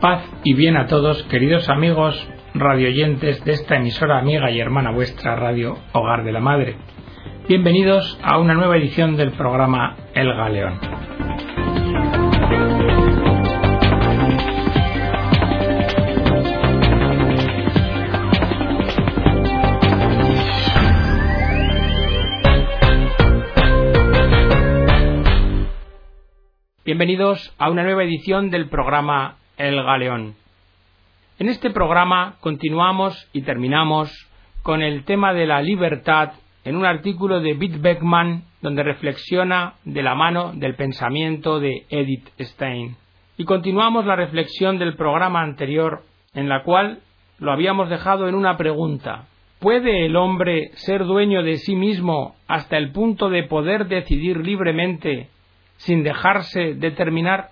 Paz y bien a todos, queridos amigos radioyentes de esta emisora amiga y hermana vuestra Radio Hogar de la Madre. Bienvenidos a una nueva edición del programa El Galeón. Bienvenidos a una nueva edición del programa el Galeón. En este programa continuamos y terminamos con el tema de la libertad en un artículo de Bitt Beckman donde reflexiona de la mano del pensamiento de Edith Stein. Y continuamos la reflexión del programa anterior en la cual lo habíamos dejado en una pregunta. ¿Puede el hombre ser dueño de sí mismo hasta el punto de poder decidir libremente sin dejarse determinar?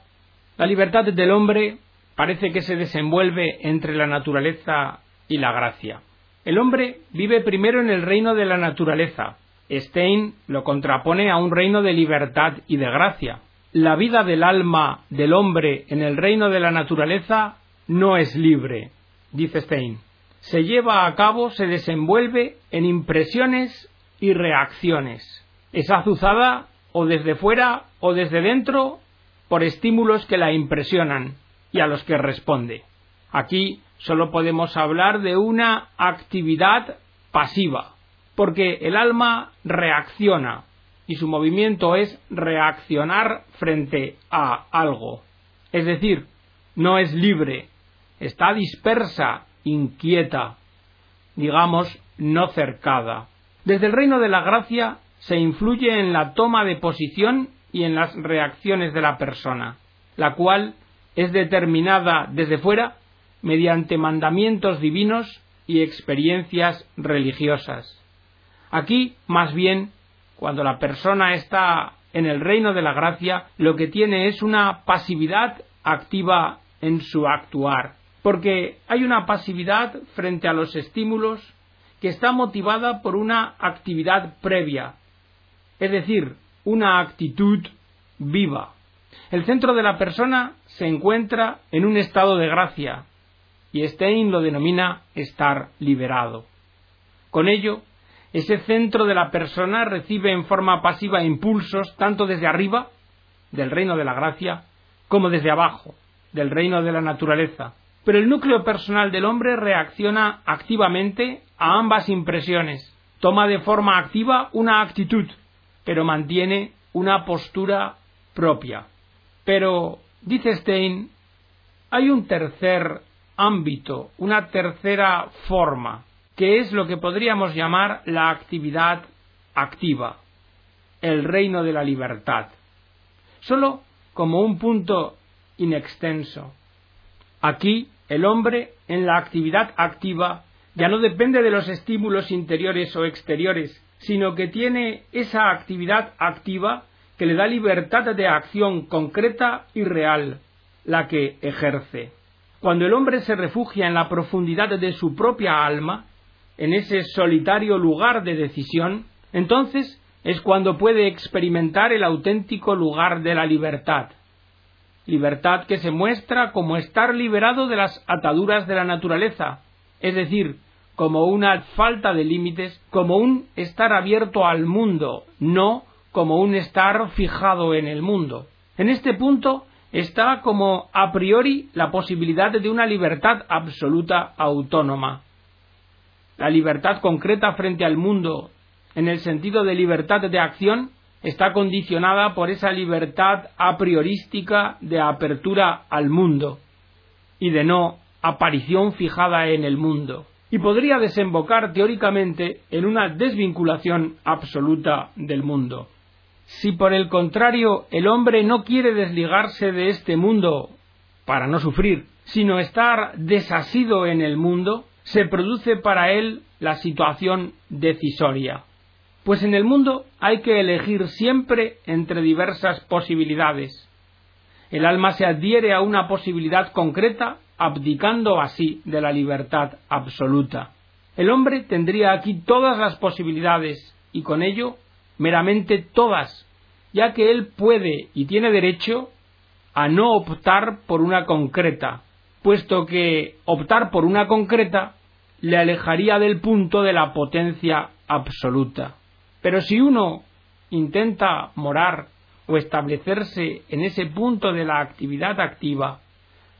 La libertad del hombre parece que se desenvuelve entre la naturaleza y la gracia. El hombre vive primero en el reino de la naturaleza. Stein lo contrapone a un reino de libertad y de gracia. La vida del alma del hombre en el reino de la naturaleza no es libre, dice Stein. Se lleva a cabo, se desenvuelve en impresiones y reacciones. Es azuzada o desde fuera o desde dentro por estímulos que la impresionan y a los que responde. Aquí solo podemos hablar de una actividad pasiva, porque el alma reacciona y su movimiento es reaccionar frente a algo. Es decir, no es libre, está dispersa, inquieta, digamos, no cercada. Desde el reino de la gracia se influye en la toma de posición y en las reacciones de la persona, la cual es determinada desde fuera mediante mandamientos divinos y experiencias religiosas. Aquí, más bien, cuando la persona está en el reino de la gracia, lo que tiene es una pasividad activa en su actuar, porque hay una pasividad frente a los estímulos que está motivada por una actividad previa, es decir, una actitud viva. El centro de la persona se encuentra en un estado de gracia, y Stein lo denomina estar liberado. Con ello, ese centro de la persona recibe en forma pasiva impulsos tanto desde arriba, del reino de la gracia, como desde abajo, del reino de la naturaleza. Pero el núcleo personal del hombre reacciona activamente a ambas impresiones, toma de forma activa una actitud, pero mantiene una postura propia. Pero, dice Stein, hay un tercer ámbito, una tercera forma, que es lo que podríamos llamar la actividad activa, el reino de la libertad. Solo como un punto inextenso. Aquí el hombre en la actividad activa ya no depende de los estímulos interiores o exteriores, sino que tiene esa actividad activa que le da libertad de acción concreta y real, la que ejerce. Cuando el hombre se refugia en la profundidad de su propia alma, en ese solitario lugar de decisión, entonces es cuando puede experimentar el auténtico lugar de la libertad. Libertad que se muestra como estar liberado de las ataduras de la naturaleza, es decir, como una falta de límites, como un estar abierto al mundo, no como un estar fijado en el mundo. En este punto está como a priori la posibilidad de una libertad absoluta autónoma. La libertad concreta frente al mundo, en el sentido de libertad de acción, está condicionada por esa libertad a priorística de apertura al mundo y de no aparición fijada en el mundo, y podría desembocar teóricamente en una desvinculación absoluta del mundo. Si por el contrario el hombre no quiere desligarse de este mundo para no sufrir, sino estar desasido en el mundo, se produce para él la situación decisoria. Pues en el mundo hay que elegir siempre entre diversas posibilidades. El alma se adhiere a una posibilidad concreta, abdicando así de la libertad absoluta. El hombre tendría aquí todas las posibilidades y con ello meramente todas, ya que él puede y tiene derecho a no optar por una concreta, puesto que optar por una concreta le alejaría del punto de la potencia absoluta. Pero si uno intenta morar o establecerse en ese punto de la actividad activa,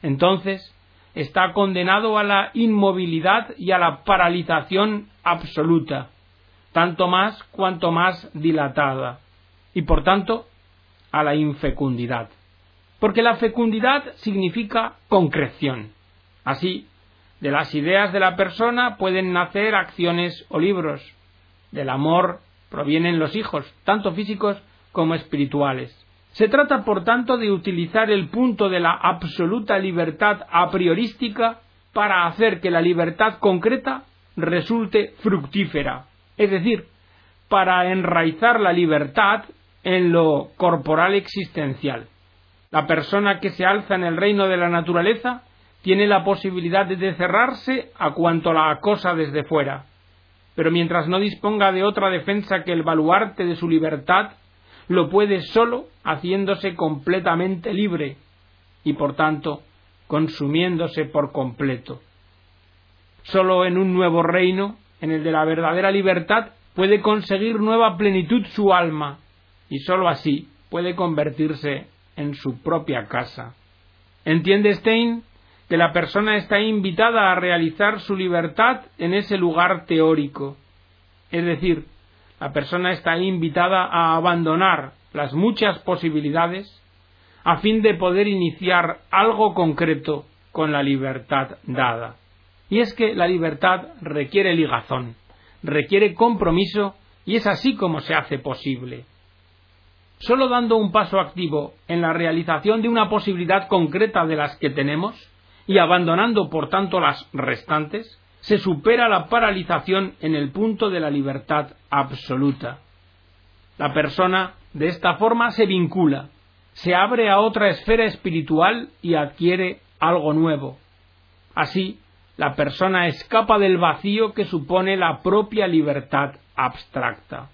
entonces está condenado a la inmovilidad y a la paralización absoluta, tanto más cuanto más dilatada, y por tanto a la infecundidad. Porque la fecundidad significa concreción. Así, de las ideas de la persona pueden nacer acciones o libros. Del amor provienen los hijos, tanto físicos como espirituales. Se trata, por tanto, de utilizar el punto de la absoluta libertad a priorística para hacer que la libertad concreta resulte fructífera, es decir, para enraizar la libertad en lo corporal existencial. La persona que se alza en el reino de la naturaleza tiene la posibilidad de cerrarse a cuanto la acosa desde fuera. Pero mientras no disponga de otra defensa que el baluarte de su libertad, lo puede sólo haciéndose completamente libre y por tanto consumiéndose por completo. Sólo en un nuevo reino, en el de la verdadera libertad, puede conseguir nueva plenitud su alma y sólo así puede convertirse en su propia casa. ¿Entiende Stein que la persona está invitada a realizar su libertad en ese lugar teórico? Es decir, la persona está invitada a abandonar las muchas posibilidades a fin de poder iniciar algo concreto con la libertad dada. Y es que la libertad requiere ligazón, requiere compromiso y es así como se hace posible. Solo dando un paso activo en la realización de una posibilidad concreta de las que tenemos y abandonando por tanto las restantes, se supera la paralización en el punto de la libertad absoluta. La persona de esta forma se vincula, se abre a otra esfera espiritual y adquiere algo nuevo. Así, la persona escapa del vacío que supone la propia libertad abstracta.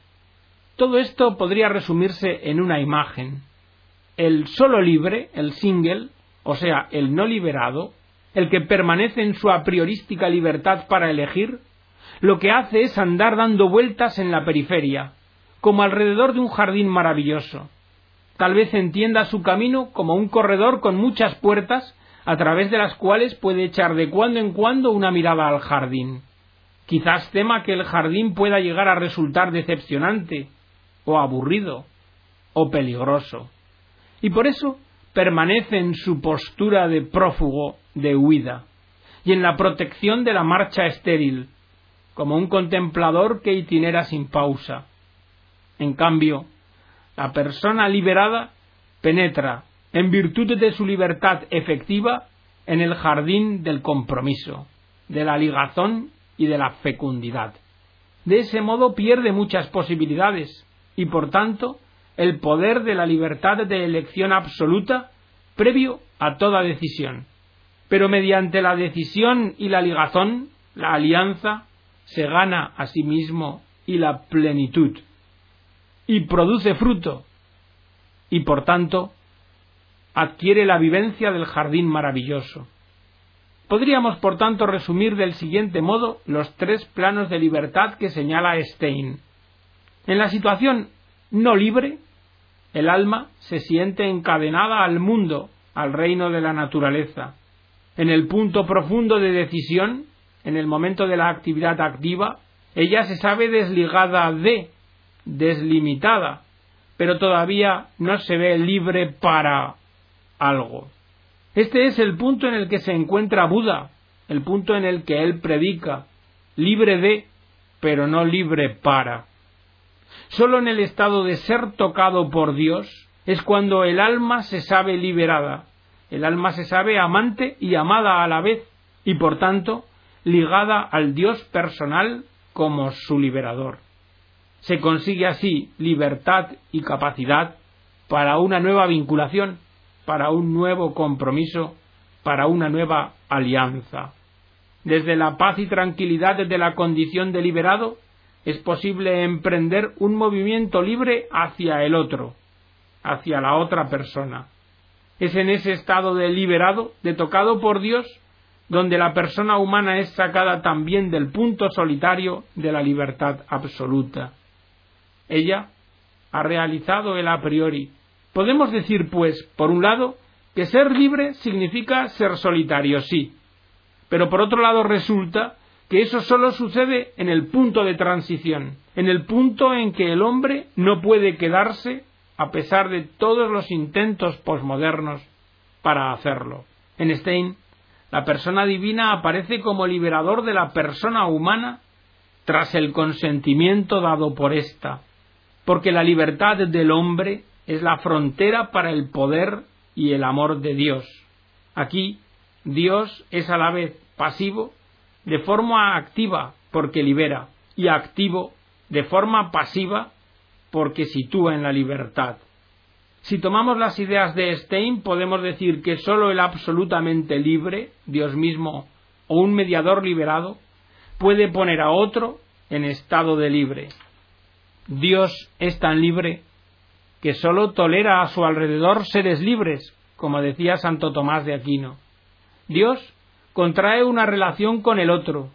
Todo esto podría resumirse en una imagen. El solo libre, el single, o sea, el no liberado, el que permanece en su a priorística libertad para elegir, lo que hace es andar dando vueltas en la periferia, como alrededor de un jardín maravilloso. Tal vez entienda su camino como un corredor con muchas puertas a través de las cuales puede echar de cuando en cuando una mirada al jardín. Quizás tema que el jardín pueda llegar a resultar decepcionante, o aburrido, o peligroso. Y por eso permanece en su postura de prófugo de huida y en la protección de la marcha estéril, como un contemplador que itinera sin pausa. En cambio, la persona liberada penetra, en virtud de su libertad efectiva, en el jardín del compromiso, de la ligazón y de la fecundidad. De ese modo pierde muchas posibilidades y, por tanto, el poder de la libertad de elección absoluta previo a toda decisión. Pero mediante la decisión y la ligazón, la alianza, se gana a sí mismo y la plenitud, y produce fruto, y por tanto adquiere la vivencia del jardín maravilloso. Podríamos, por tanto, resumir del siguiente modo los tres planos de libertad que señala Stein. En la situación no libre, el alma se siente encadenada al mundo, al reino de la naturaleza. En el punto profundo de decisión, en el momento de la actividad activa, ella se sabe desligada de, deslimitada, pero todavía no se ve libre para algo. Este es el punto en el que se encuentra Buda, el punto en el que él predica, libre de, pero no libre para. Solo en el estado de ser tocado por Dios es cuando el alma se sabe liberada, el alma se sabe amante y amada a la vez, y por tanto ligada al Dios personal como su liberador. Se consigue así libertad y capacidad para una nueva vinculación, para un nuevo compromiso, para una nueva alianza. Desde la paz y tranquilidad de la condición de liberado, es posible emprender un movimiento libre hacia el otro, hacia la otra persona. Es en ese estado de liberado, de tocado por Dios, donde la persona humana es sacada también del punto solitario de la libertad absoluta. Ella ha realizado el a priori. Podemos decir, pues, por un lado, que ser libre significa ser solitario, sí, pero por otro lado resulta que eso solo sucede en el punto de transición, en el punto en que el hombre no puede quedarse a pesar de todos los intentos posmodernos para hacerlo. En Stein, la persona divina aparece como liberador de la persona humana tras el consentimiento dado por ésta, porque la libertad del hombre es la frontera para el poder y el amor de Dios. Aquí, Dios es a la vez pasivo de forma activa porque libera y activo de forma pasiva porque sitúa en la libertad. Si tomamos las ideas de Stein, podemos decir que sólo el absolutamente libre, Dios mismo, o un mediador liberado, puede poner a otro en estado de libre. Dios es tan libre que sólo tolera a su alrededor seres libres, como decía Santo Tomás de Aquino. Dios contrae una relación con el otro,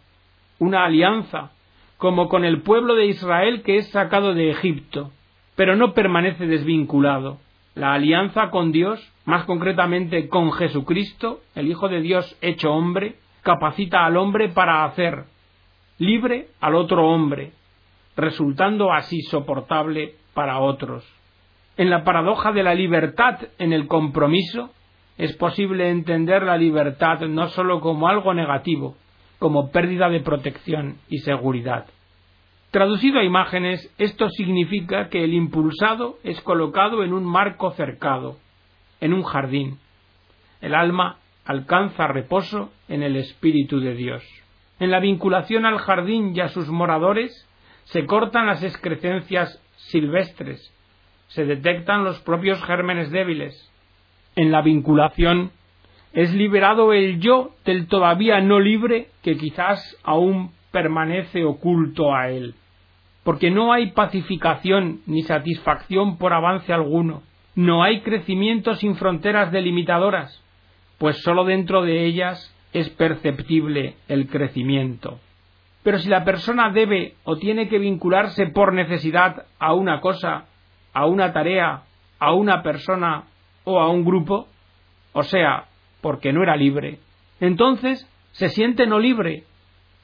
una alianza, como con el pueblo de Israel que es sacado de Egipto, pero no permanece desvinculado. La alianza con Dios, más concretamente con Jesucristo, el Hijo de Dios hecho hombre, capacita al hombre para hacer libre al otro hombre, resultando así soportable para otros. En la paradoja de la libertad en el compromiso, es posible entender la libertad no sólo como algo negativo, como pérdida de protección y seguridad. Traducido a imágenes, esto significa que el impulsado es colocado en un marco cercado, en un jardín. El alma alcanza reposo en el Espíritu de Dios. En la vinculación al jardín y a sus moradores se cortan las excrecencias silvestres, se detectan los propios gérmenes débiles. En la vinculación es liberado el yo del todavía no libre que quizás aún permanece oculto a él porque no hay pacificación ni satisfacción por avance alguno, no hay crecimiento sin fronteras delimitadoras, pues sólo dentro de ellas es perceptible el crecimiento. Pero si la persona debe o tiene que vincularse por necesidad a una cosa, a una tarea, a una persona o a un grupo, o sea, porque no era libre, entonces se siente no libre,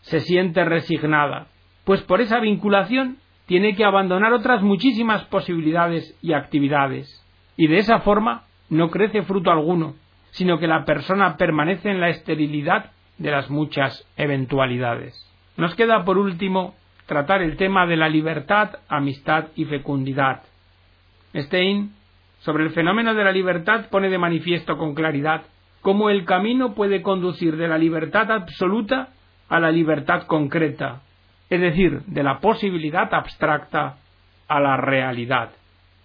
se siente resignada, pues por esa vinculación tiene que abandonar otras muchísimas posibilidades y actividades, y de esa forma no crece fruto alguno, sino que la persona permanece en la esterilidad de las muchas eventualidades. Nos queda por último tratar el tema de la libertad, amistad y fecundidad. Stein, sobre el fenómeno de la libertad, pone de manifiesto con claridad cómo el camino puede conducir de la libertad absoluta a la libertad concreta, es decir, de la posibilidad abstracta a la realidad.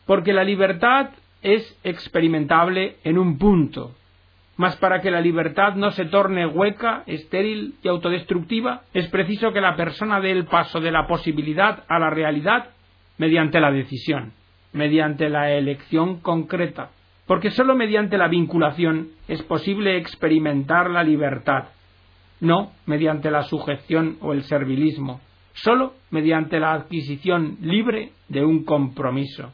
Porque la libertad es experimentable en un punto, mas para que la libertad no se torne hueca, estéril y autodestructiva, es preciso que la persona dé el paso de la posibilidad a la realidad mediante la decisión, mediante la elección concreta, porque sólo mediante la vinculación es posible experimentar la libertad, no mediante la sujeción o el servilismo, sólo mediante la adquisición libre de un compromiso.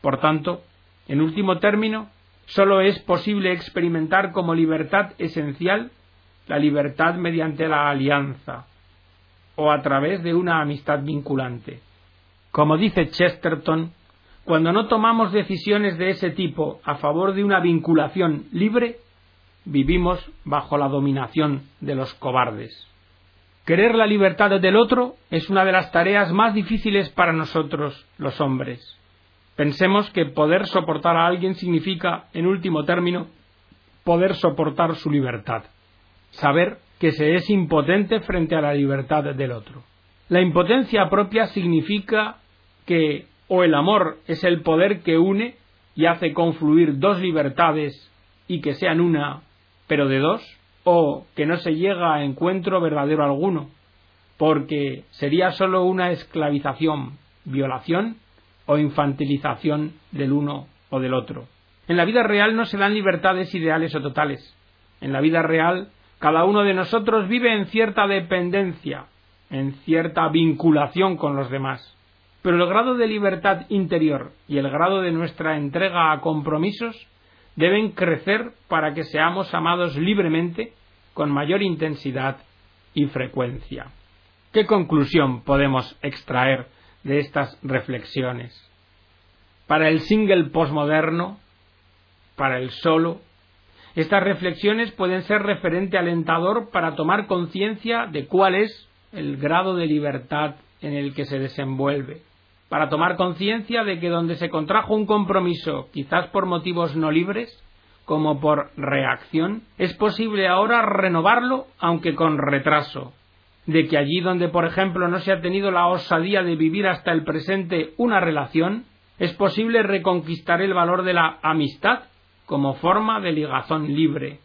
Por tanto, en último término, sólo es posible experimentar como libertad esencial la libertad mediante la alianza o a través de una amistad vinculante. Como dice Chesterton, cuando no tomamos decisiones de ese tipo a favor de una vinculación libre, vivimos bajo la dominación de los cobardes. Querer la libertad del otro es una de las tareas más difíciles para nosotros, los hombres. Pensemos que poder soportar a alguien significa, en último término, poder soportar su libertad. Saber que se es impotente frente a la libertad del otro. La impotencia propia significa que o el amor es el poder que une y hace confluir dos libertades y que sean una, pero de dos, o que no se llega a encuentro verdadero alguno, porque sería sólo una esclavización, violación o infantilización del uno o del otro. En la vida real no se dan libertades ideales o totales. En la vida real, cada uno de nosotros vive en cierta dependencia, en cierta vinculación con los demás. Pero el grado de libertad interior y el grado de nuestra entrega a compromisos deben crecer para que seamos amados libremente con mayor intensidad y frecuencia. ¿Qué conclusión podemos extraer de estas reflexiones? Para el single postmoderno, para el solo, estas reflexiones pueden ser referente alentador para tomar conciencia de cuál es el grado de libertad en el que se desenvuelve, para tomar conciencia de que donde se contrajo un compromiso, quizás por motivos no libres, como por reacción, es posible ahora renovarlo, aunque con retraso, de que allí donde, por ejemplo, no se ha tenido la osadía de vivir hasta el presente una relación, es posible reconquistar el valor de la amistad como forma de ligazón libre,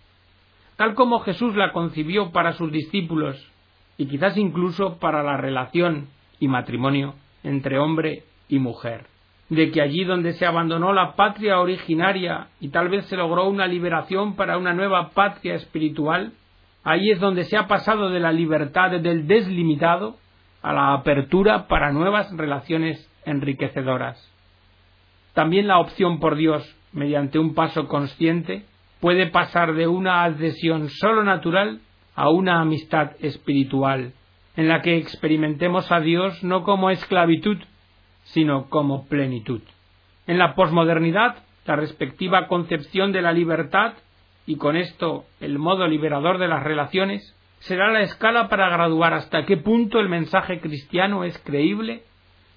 tal como Jesús la concibió para sus discípulos y quizás incluso para la relación y matrimonio entre hombre y mujer, de que allí donde se abandonó la patria originaria y tal vez se logró una liberación para una nueva patria espiritual, ahí es donde se ha pasado de la libertad del deslimitado a la apertura para nuevas relaciones enriquecedoras. También la opción por Dios, mediante un paso consciente, puede pasar de una adhesión solo natural a una amistad espiritual, en la que experimentemos a Dios no como esclavitud, sino como plenitud. En la posmodernidad, la respectiva concepción de la libertad, y con esto el modo liberador de las relaciones, será la escala para graduar hasta qué punto el mensaje cristiano es creíble,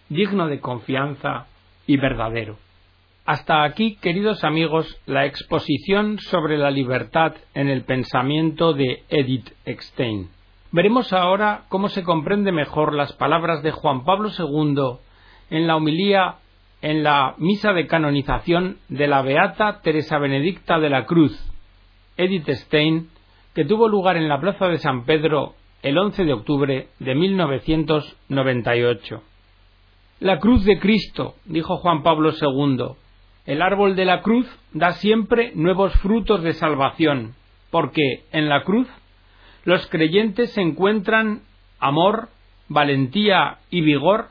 digno de confianza y verdadero. Hasta aquí, queridos amigos, la exposición sobre la libertad en el pensamiento de Edith Stein. Veremos ahora cómo se comprende mejor las palabras de Juan Pablo II en la homilía en la misa de canonización de la Beata Teresa Benedicta de la Cruz, Edith Stein, que tuvo lugar en la Plaza de San Pedro el 11 de octubre de 1998. La cruz de Cristo, dijo Juan Pablo II, el árbol de la cruz da siempre nuevos frutos de salvación, porque en la cruz los creyentes encuentran amor, valentía y vigor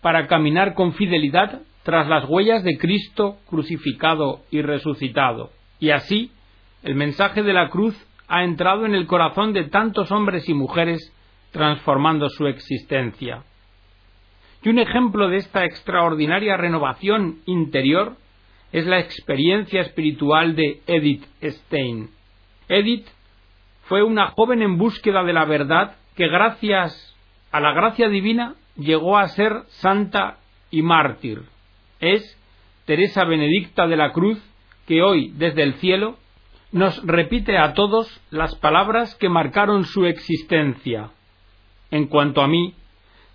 para caminar con fidelidad tras las huellas de Cristo crucificado y resucitado. Y así, el mensaje de la cruz ha entrado en el corazón de tantos hombres y mujeres, transformando su existencia. Y un ejemplo de esta extraordinaria renovación interior es la experiencia espiritual de Edith Stein. Edith fue una joven en búsqueda de la verdad que gracias a la gracia divina llegó a ser santa y mártir. Es Teresa Benedicta de la Cruz que hoy desde el cielo nos repite a todos las palabras que marcaron su existencia. En cuanto a mí,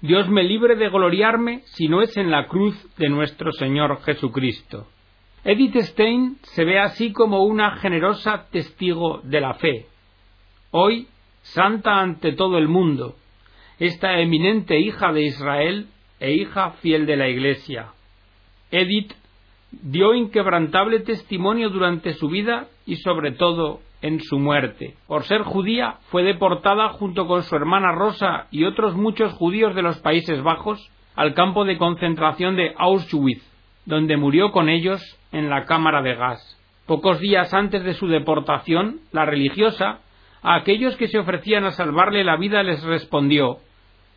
Dios me libre de gloriarme si no es en la cruz de nuestro Señor Jesucristo. Edith Stein se ve así como una generosa testigo de la fe. Hoy, santa ante todo el mundo, esta eminente hija de Israel e hija fiel de la Iglesia. Edith dio inquebrantable testimonio durante su vida y sobre todo en su muerte. Por ser judía, fue deportada junto con su hermana Rosa y otros muchos judíos de los Países Bajos al campo de concentración de Auschwitz, donde murió con ellos en la cámara de gas. Pocos días antes de su deportación, la religiosa, a aquellos que se ofrecían a salvarle la vida les respondió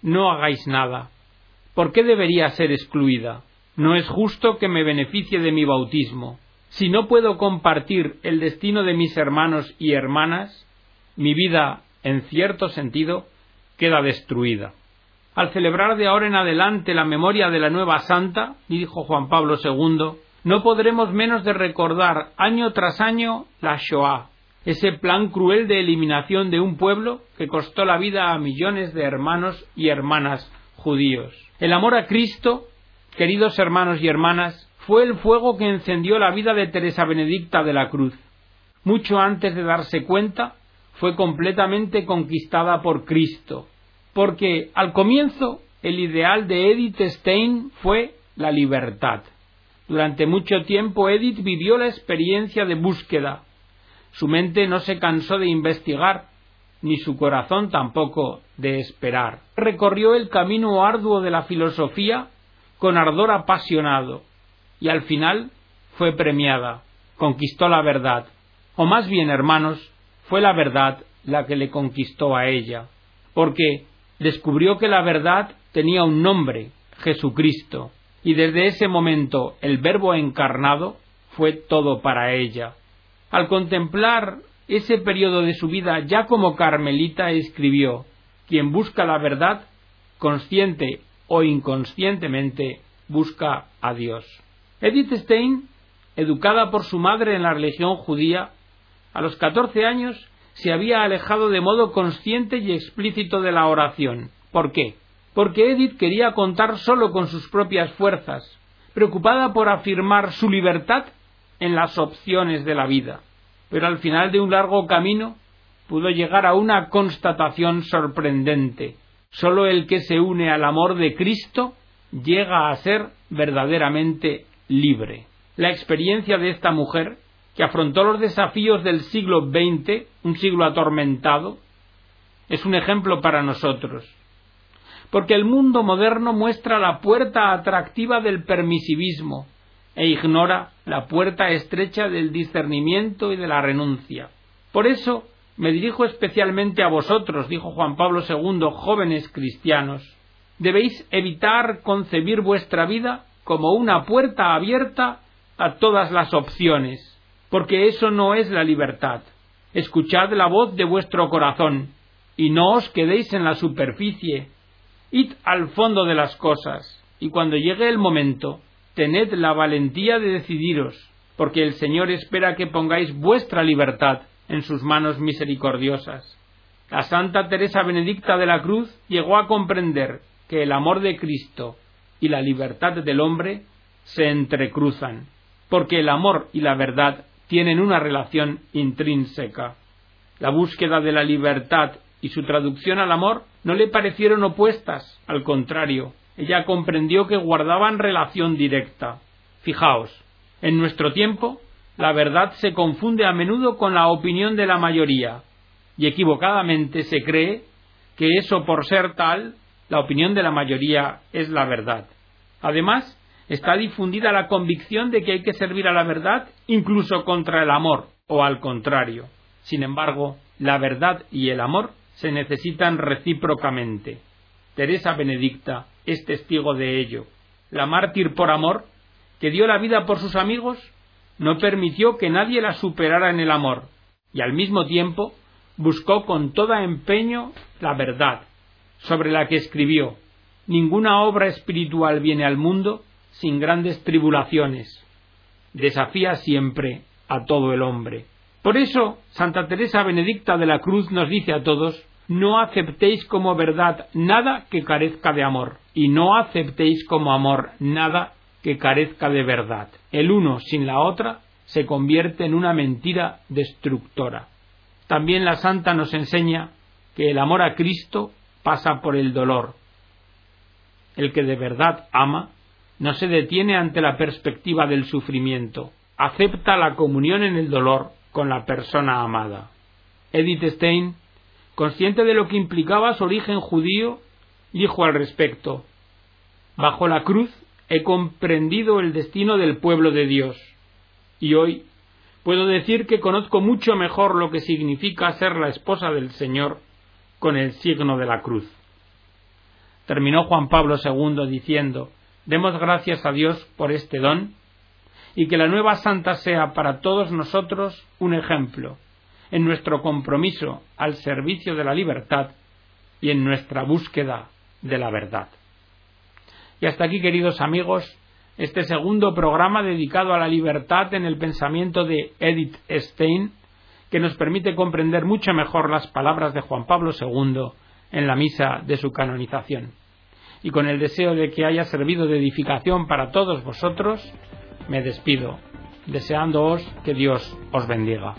No hagáis nada. ¿Por qué debería ser excluida? No es justo que me beneficie de mi bautismo. Si no puedo compartir el destino de mis hermanos y hermanas, mi vida, en cierto sentido, queda destruida. Al celebrar de ahora en adelante la memoria de la nueva santa, dijo Juan Pablo II, no podremos menos de recordar año tras año la Shoah, ese plan cruel de eliminación de un pueblo que costó la vida a millones de hermanos y hermanas judíos. El amor a Cristo, queridos hermanos y hermanas, fue el fuego que encendió la vida de Teresa Benedicta de la Cruz. Mucho antes de darse cuenta, fue completamente conquistada por Cristo, porque al comienzo el ideal de Edith Stein fue la libertad. Durante mucho tiempo Edith vivió la experiencia de búsqueda. Su mente no se cansó de investigar, ni su corazón tampoco de esperar. Recorrió el camino arduo de la filosofía con ardor apasionado, y al final fue premiada, conquistó la verdad, o más bien, hermanos, fue la verdad la que le conquistó a ella, porque descubrió que la verdad tenía un nombre, Jesucristo, y desde ese momento el Verbo encarnado fue todo para ella. Al contemplar ese periodo de su vida ya como carmelita escribió quien busca la verdad, consciente o inconscientemente, busca a Dios. Edith Stein, educada por su madre en la religión judía, a los catorce años se había alejado de modo consciente y explícito de la oración. ¿Por qué? Porque Edith quería contar solo con sus propias fuerzas, preocupada por afirmar su libertad en las opciones de la vida. Pero al final de un largo camino pudo llegar a una constatación sorprendente. Solo el que se une al amor de Cristo llega a ser verdaderamente libre. La experiencia de esta mujer que afrontó los desafíos del siglo XX, un siglo atormentado, es un ejemplo para nosotros. Porque el mundo moderno muestra la puerta atractiva del permisivismo e ignora la puerta estrecha del discernimiento y de la renuncia. Por eso me dirijo especialmente a vosotros, dijo Juan Pablo II, jóvenes cristianos. Debéis evitar concebir vuestra vida como una puerta abierta a todas las opciones, porque eso no es la libertad. Escuchad la voz de vuestro corazón, y no os quedéis en la superficie. Id al fondo de las cosas, y cuando llegue el momento, tened la valentía de decidiros, porque el Señor espera que pongáis vuestra libertad en sus manos misericordiosas. La Santa Teresa Benedicta de la Cruz llegó a comprender que el amor de Cristo y la libertad del hombre se entrecruzan, porque el amor y la verdad tienen una relación intrínseca. La búsqueda de la libertad y su traducción al amor no le parecieron opuestas, al contrario, ella comprendió que guardaban relación directa. Fijaos, en nuestro tiempo, la verdad se confunde a menudo con la opinión de la mayoría, y equivocadamente se cree que eso por ser tal, la opinión de la mayoría es la verdad. Además, está difundida la convicción de que hay que servir a la verdad incluso contra el amor, o al contrario. Sin embargo, la verdad y el amor se necesitan recíprocamente. Teresa Benedicta es testigo de ello. La mártir por amor, que dio la vida por sus amigos, no permitió que nadie la superara en el amor, y al mismo tiempo buscó con todo empeño la verdad, sobre la que escribió Ninguna obra espiritual viene al mundo sin grandes tribulaciones. Desafía siempre a todo el hombre. Por eso, Santa Teresa Benedicta de la Cruz nos dice a todos, no aceptéis como verdad nada que carezca de amor, y no aceptéis como amor nada que carezca de verdad. El uno sin la otra se convierte en una mentira destructora. También la Santa nos enseña que el amor a Cristo pasa por el dolor. El que de verdad ama no se detiene ante la perspectiva del sufrimiento, acepta la comunión en el dolor con la persona amada. Edith Stein, consciente de lo que implicaba su origen judío, dijo al respecto Bajo la cruz he comprendido el destino del pueblo de Dios, y hoy puedo decir que conozco mucho mejor lo que significa ser la esposa del Señor con el signo de la cruz. Terminó Juan Pablo II diciendo Demos gracias a Dios por este don y que la nueva santa sea para todos nosotros un ejemplo en nuestro compromiso al servicio de la libertad y en nuestra búsqueda de la verdad. Y hasta aquí, queridos amigos, este segundo programa dedicado a la libertad en el pensamiento de Edith Stein, que nos permite comprender mucho mejor las palabras de Juan Pablo II en la misa de su canonización y con el deseo de que haya servido de edificación para todos vosotros, me despido, deseándoos que Dios os bendiga.